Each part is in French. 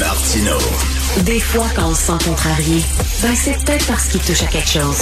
Martino. Des fois, quand on se sent contrarié, ben c'est peut-être parce qu'il touche à quelque chose.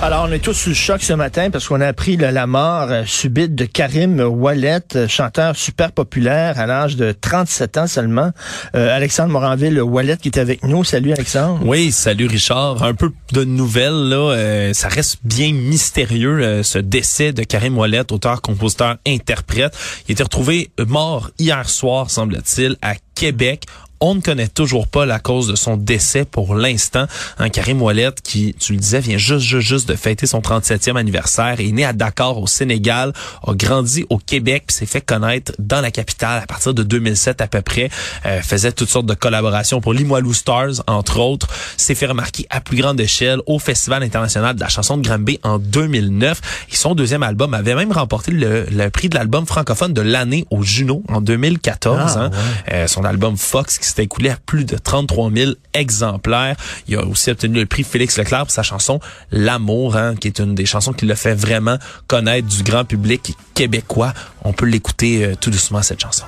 Alors, on est tous sous le choc ce matin parce qu'on a appris là, la mort euh, subite de Karim Wallet, euh, chanteur super populaire à l'âge de 37 ans seulement. Euh, Alexandre Moranville Wallet qui est avec nous. Salut Alexandre. Oui, salut Richard. Un peu de nouvelles là, euh, ça reste bien mystérieux euh, ce décès de Karim Wallet, auteur, compositeur, interprète. Il a été retrouvé mort hier soir, semble-t-il, à Québec. On ne connaît toujours pas la cause de son décès pour l'instant. Un Karim Ouellet, qui, tu le disais, vient juste, juste, juste de fêter son 37e anniversaire, est né à Dakar, au Sénégal, a grandi au Québec, s'est fait connaître dans la capitale à partir de 2007 à peu près. Euh, faisait toutes sortes de collaborations pour Limoilou Stars, entre autres. S'est fait remarquer à plus grande échelle au Festival international de la chanson de Granby en 2009. Et son deuxième album avait même remporté le, le prix de l'album francophone de l'année au Juno en 2014. Ah, hein. ouais. Euh, son album Fox qui s'est écoulé à plus de 33 000 exemplaires. Il a aussi obtenu le prix Félix Leclerc pour sa chanson L'amour, hein, qui est une des chansons qui l'a fait vraiment connaître du grand public québécois. On peut l'écouter euh, tout doucement cette chanson.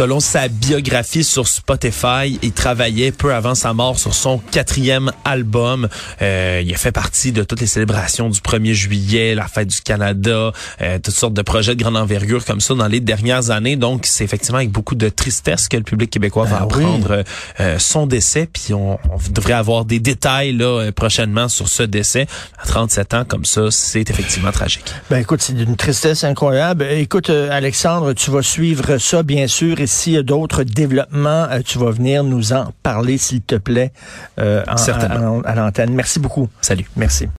Selon sa biographie sur Spotify, il travaillait peu avant sa mort sur son quatrième album. Euh, il a fait partie de toutes les célébrations du 1er juillet, la fête du Canada, euh, toutes sortes de projets de grande envergure comme ça dans les dernières années. Donc, c'est effectivement avec beaucoup de tristesse que le public québécois va Ben apprendre euh, euh, son décès. Puis on, on devrait avoir des détails là euh, prochainement sur ce décès. À 37 ans comme ça, c'est effectivement tragique. Ben écoute, c'est d'une tristesse incroyable. Écoute, euh, Alexandre, tu vas suivre ça, bien sûr, et s'il y a d'autres développements, euh, tu vas venir nous en parler, s'il te plaît, euh, en- Certainement. à- à l'antenne. Merci beaucoup. Salut. Merci.